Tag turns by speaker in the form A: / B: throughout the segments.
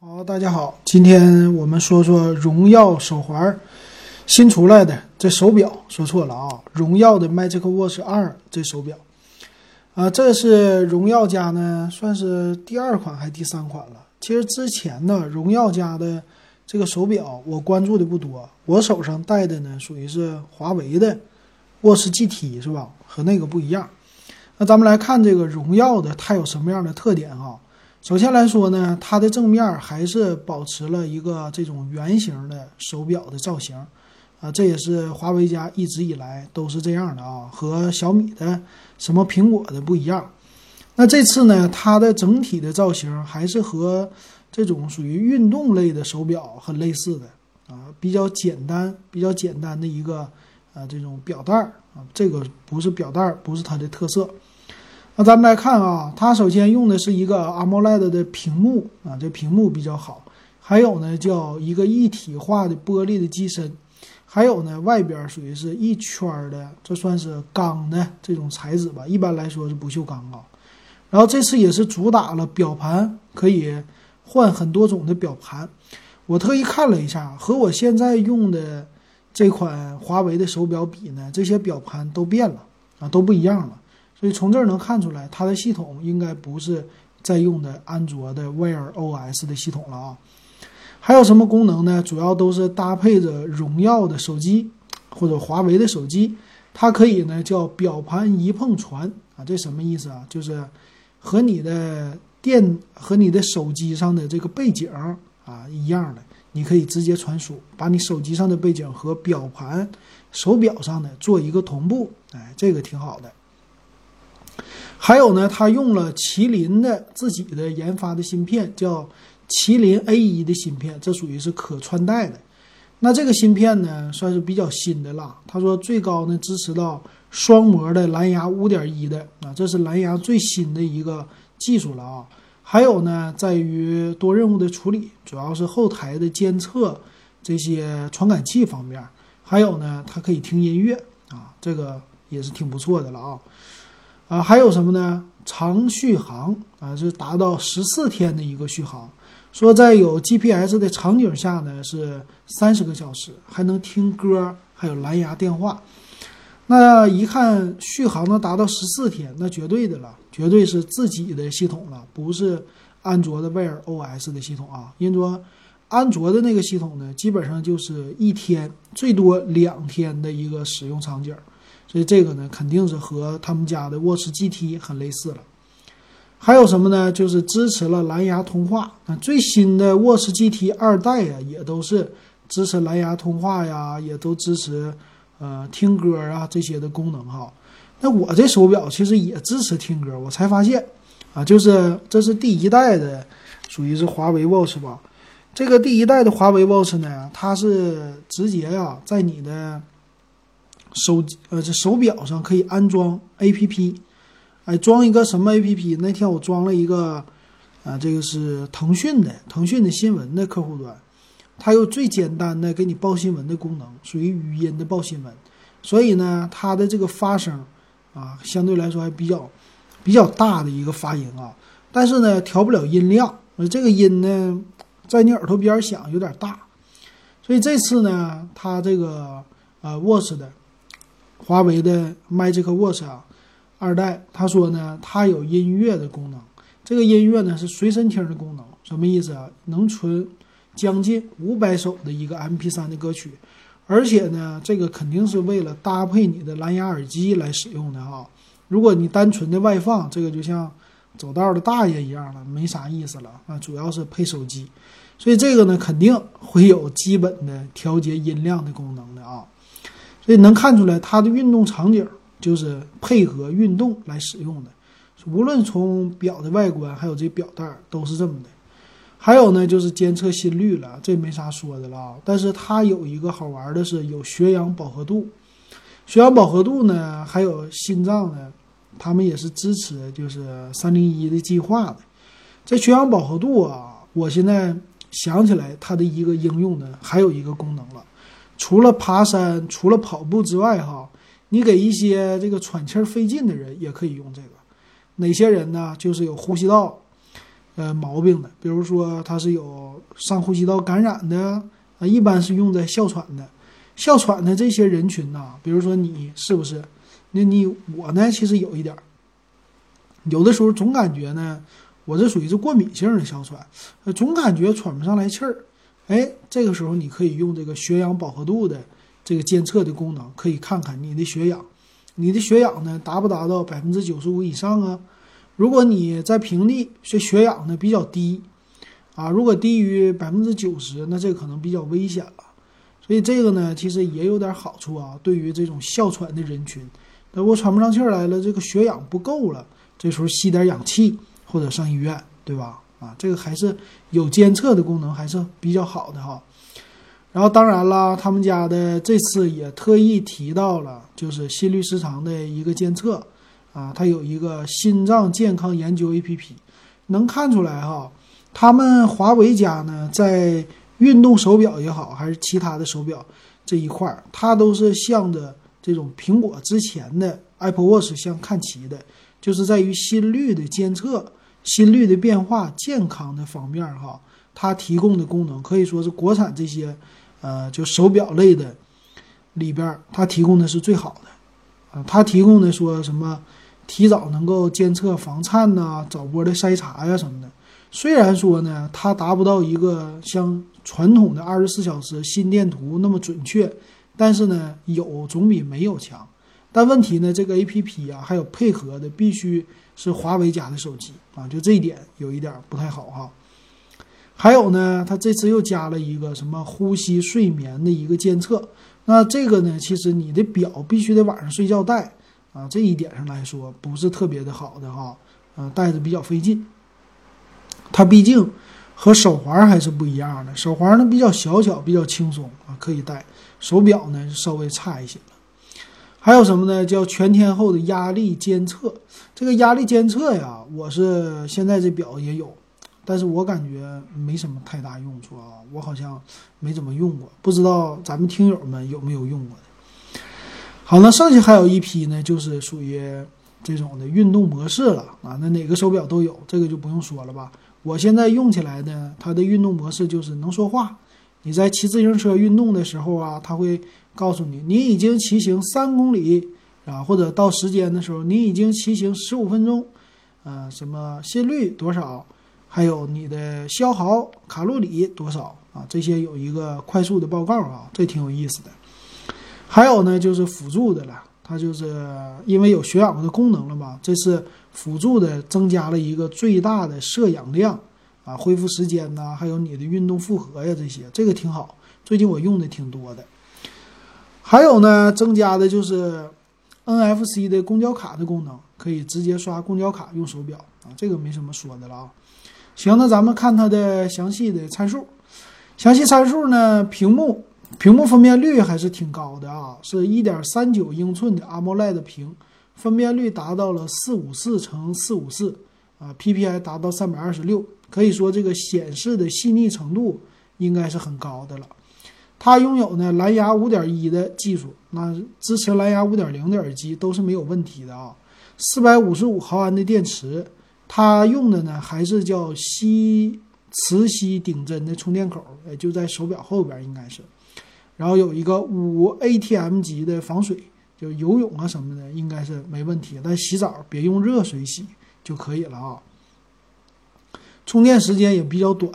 A: 好，大家好，今天我们说说荣耀手环新出来的这手表，说错了啊，荣耀的 Magic Watch 二这手表啊，这是荣耀家呢，算是第二款还是第三款了。其实之前呢，荣耀家的这个手表我关注的不多，我手上戴的呢属于是华为的 Watch GT 是吧？和那个不一样。那咱们来看这个荣耀的，它有什么样的特点哈？首先来说呢，它的正面还是保持了一个这种圆形的手表的造型，啊，这也是华为家一直以来都是这样的啊，和小米的、什么苹果的不一样。那这次呢，它的整体的造型还是和这种属于运动类的手表很类似的啊，比较简单、比较简单的一个啊这种表带儿啊，这个不是表带儿，不是它的特色。那咱们来看啊，它首先用的是一个 AMOLED 的屏幕啊，这屏幕比较好。还有呢，叫一个一体化的玻璃的机身，还有呢，外边属于是一圈的，这算是钢的这种材质吧，一般来说是不锈钢啊。然后这次也是主打了表盘，可以换很多种的表盘。我特意看了一下，和我现在用的这款华为的手表比呢，这些表盘都变了啊，都不一样了。所以从这儿能看出来，它的系统应该不是在用的安卓的 Wear OS 的系统了啊。还有什么功能呢？主要都是搭配着荣耀的手机或者华为的手机，它可以呢叫表盘一碰传啊，这什么意思啊？就是和你的电和你的手机上的这个背景啊一样的，你可以直接传输，把你手机上的背景和表盘手表上的做一个同步，哎，这个挺好的。还有呢，它用了麒麟的自己的研发的芯片，叫麒麟 A 一的芯片，这属于是可穿戴的。那这个芯片呢，算是比较新的了。他说最高呢支持到双模的蓝牙五点一的啊，这是蓝牙最新的一个技术了啊。还有呢，在于多任务的处理，主要是后台的监测这些传感器方面。还有呢，它可以听音乐啊，这个也是挺不错的了啊。啊，还有什么呢？长续航啊，是达到十四天的一个续航。说在有 GPS 的场景下呢，是三十个小时，还能听歌，还有蓝牙电话。那一看续航能达到十四天，那绝对的了，绝对是自己的系统了，不是安卓的 Wear OS 的系统啊。因为安卓的那个系统呢，基本上就是一天最多两天的一个使用场景。所以这个呢，肯定是和他们家的 Watch GT 很类似了。还有什么呢？就是支持了蓝牙通话。那最新的 Watch GT 二代呀，也都是支持蓝牙通话呀，也都支持呃听歌啊这些的功能哈。那我这手表其实也支持听歌，我才发现啊，就是这是第一代的，属于是华为 Watch 吧。这个第一代的华为 Watch 呢，它是直接呀在你的。手机呃，这手表上可以安装 A P P，哎，装一个什么 A P P？那天我装了一个，啊，这个是腾讯的，腾讯的新闻的客户端，它有最简单的给你报新闻的功能，属于语音的报新闻，所以呢，它的这个发声啊，相对来说还比较比较大的一个发音啊，但是呢，调不了音量，这个音呢，在你耳朵边响有点大，所以这次呢，它这个呃 Watch 的。华为的 Magic Watch 啊，二代，他说呢，它有音乐的功能。这个音乐呢是随身听的功能，什么意思啊？能存将近五百首的一个 MP3 的歌曲，而且呢，这个肯定是为了搭配你的蓝牙耳机来使用的哈。如果你单纯的外放，这个就像走道的大爷一样了，没啥意思了啊。主要是配手机，所以这个呢肯定会有基本的调节音量的功能的啊。所以能看出来，它的运动场景就是配合运动来使用的。无论从表的外观，还有这表带都是这么的。还有呢，就是监测心率了，这没啥说的了啊。但是它有一个好玩的是，有血氧饱和度。血氧饱和度呢，还有心脏呢，他们也是支持就是三零一的计划的。这血氧饱和度啊，我现在想起来它的一个应用呢，还有一个功能了。除了爬山、除了跑步之外，哈，你给一些这个喘气儿费劲的人也可以用这个。哪些人呢？就是有呼吸道呃毛病的，比如说他是有上呼吸道感染的啊，一般是用在哮喘的。哮喘的这些人群呐，比如说你是不是？那你我呢？其实有一点儿，有的时候总感觉呢，我这属于是过敏性的哮喘，总感觉喘不上来气儿。哎，这个时候你可以用这个血氧饱和度的这个监测的功能，可以看看你的血氧，你的血氧呢达不达到百分之九十五以上啊？如果你在平地，这血氧呢比较低啊，如果低于百分之九十，那这可能比较危险了。所以这个呢，其实也有点好处啊。对于这种哮喘的人群，那我喘不上气来了，这个血氧不够了，这时候吸点氧气或者上医院，对吧？啊，这个还是有监测的功能，还是比较好的哈。然后当然啦，他们家的这次也特意提到了，就是心律失常的一个监测啊，它有一个心脏健康研究 APP，能看出来哈。他们华为家呢，在运动手表也好，还是其他的手表这一块儿，它都是向着这种苹果之前的 Apple Watch 相看齐的，就是在于心率的监测、心率的变化、健康的方面哈，它提供的功能可以说是国产这些呃就手表类的里边，它提供的是最好的啊。它提供的说什么提早能够监测房颤呐、早波的筛查呀什么的。虽然说呢，它达不到一个像传统的二十四小时心电图那么准确，但是呢，有总比没有强。但问题呢，这个 A P P 啊，还有配合的必须是华为家的手机啊，就这一点有一点不太好哈。还有呢，它这次又加了一个什么呼吸睡眠的一个监测，那这个呢，其实你的表必须得晚上睡觉戴啊，这一点上来说不是特别的好的哈，嗯，戴着比较费劲。它毕竟和手环还是不一样的，手环呢比较小巧，比较轻松啊，可以戴。手表呢稍微差一些了。还有什么呢？叫全天候的压力监测。这个压力监测呀，我是现在这表也有，但是我感觉没什么太大用处啊，我好像没怎么用过，不知道咱们听友们有没有用过的。好，那剩下还有一批呢，就是属于这种的运动模式了啊，那哪个手表都有，这个就不用说了吧。我现在用起来呢，它的运动模式就是能说话。你在骑自行车运动的时候啊，它会告诉你你已经骑行三公里啊，或者到时间的时候你已经骑行十五分钟，呃，什么心率多少，还有你的消耗卡路里多少啊，这些有一个快速的报告啊，这挺有意思的。还有呢，就是辅助的了，它就是因为有血氧的功能了嘛，这是。辅助的增加了一个最大的摄氧量啊，恢复时间呐，还有你的运动负荷呀，这些这个挺好。最近我用的挺多的。还有呢，增加的就是 NFC 的公交卡的功能，可以直接刷公交卡用手表啊，这个没什么说的了啊。行，那咱们看它的详细的参数。详细参数呢，屏幕屏幕分辨率还是挺高的啊，是一点三九英寸的 AMOLED 屏。分辨率达到了四五四乘四五四啊，PPI 达到三百二十六，可以说这个显示的细腻程度应该是很高的了。它拥有呢蓝牙五点一的技术，那支持蓝牙五点零的耳机都是没有问题的啊。四百五十五毫安的电池，它用的呢还是叫吸磁吸顶针的充电口，也就在手表后边应该是。然后有一个五 ATM 级的防水。就游泳啊什么的应该是没问题，但洗澡别用热水洗就可以了啊。充电时间也比较短。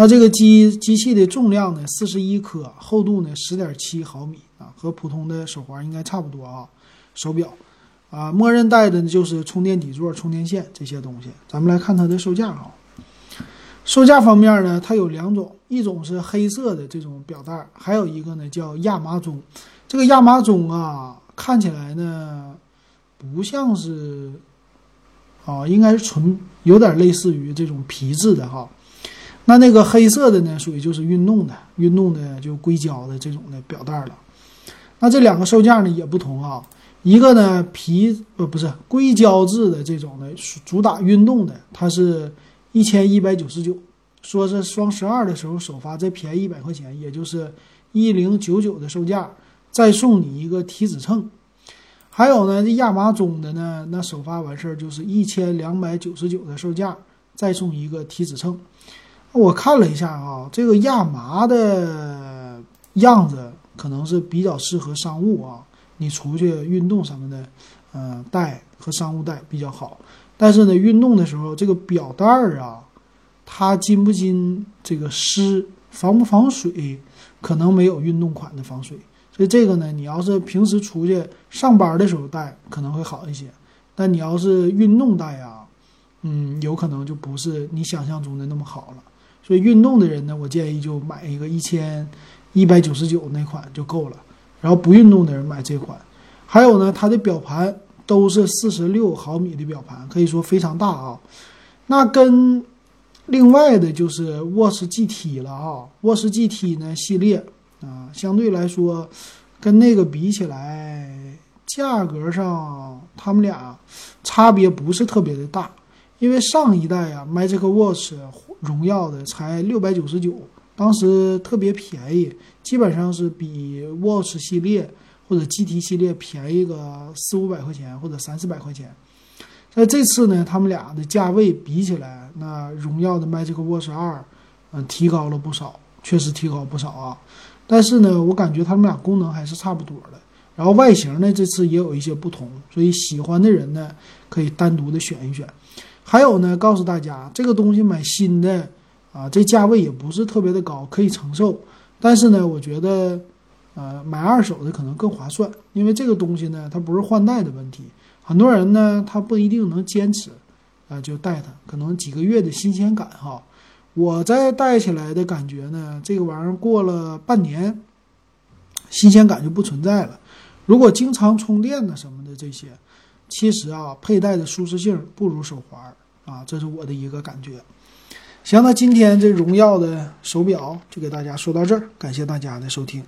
A: 那这个机机器的重量呢，四十一克，厚度呢十点七毫米啊，和普通的手环应该差不多啊。手表啊，默认带的呢就是充电底座、充电线这些东西。咱们来看它的售价啊。售价方面呢，它有两种，一种是黑色的这种表带，还有一个呢叫亚麻棕。这个亚麻棕啊，看起来呢，不像是，啊，应该是纯有点类似于这种皮质的哈。那那个黑色的呢，属于就是运动的，运动的就硅胶的这种的表带了。那这两个售价呢也不同啊，一个呢皮呃不是硅胶质的这种的，主打运动的，它是一千一百九十九，说是双十二的时候首发再便宜一百块钱，也就是一零九九的售价。再送你一个体脂秤，还有呢，这亚麻棕的呢，那首发完事儿就是一千两百九十九的售价，再送一个体脂秤。我看了一下啊，这个亚麻的样子可能是比较适合商务啊，你出去运动什么的，呃，带和商务带比较好。但是呢，运动的时候这个表带儿啊，它经不经这个湿，防不防水，可能没有运动款的防水。所以这个呢，你要是平时出去上班的时候带可能会好一些，但你要是运动带啊，嗯，有可能就不是你想象中的那么好了。所以运动的人呢，我建议就买一个一千一百九十九那款就够了。然后不运动的人买这款。还有呢，它的表盘都是四十六毫米的表盘，可以说非常大啊。那跟另外的就是沃斯 GT 了啊，沃斯 GT 呢系列啊，相对来说跟那个比起来，价格上他们俩差别不是特别的大。因为上一代啊，Magic Watch 荣耀的才六百九十九，当时特别便宜，基本上是比 Watch 系列或者 GT 系列便宜个四五百块钱或者三四百块钱。那这次呢，他们俩的价位比起来，那荣耀的 Magic Watch 二，嗯，提高了不少，确实提高不少啊。但是呢，我感觉他们俩功能还是差不多的。然后外形呢，这次也有一些不同，所以喜欢的人呢，可以单独的选一选。还有呢，告诉大家，这个东西买新的啊，这价位也不是特别的高，可以承受。但是呢，我觉得，呃，买二手的可能更划算，因为这个东西呢，它不是换代的问题。很多人呢，他不一定能坚持，啊，就带它，可能几个月的新鲜感哈。我再带起来的感觉呢，这个玩意儿过了半年，新鲜感就不存在了。如果经常充电的什么的这些。其实啊，佩戴的舒适性不如手环啊，这是我的一个感觉。行，那今天这荣耀的手表就给大家说到这儿，感谢大家的收听。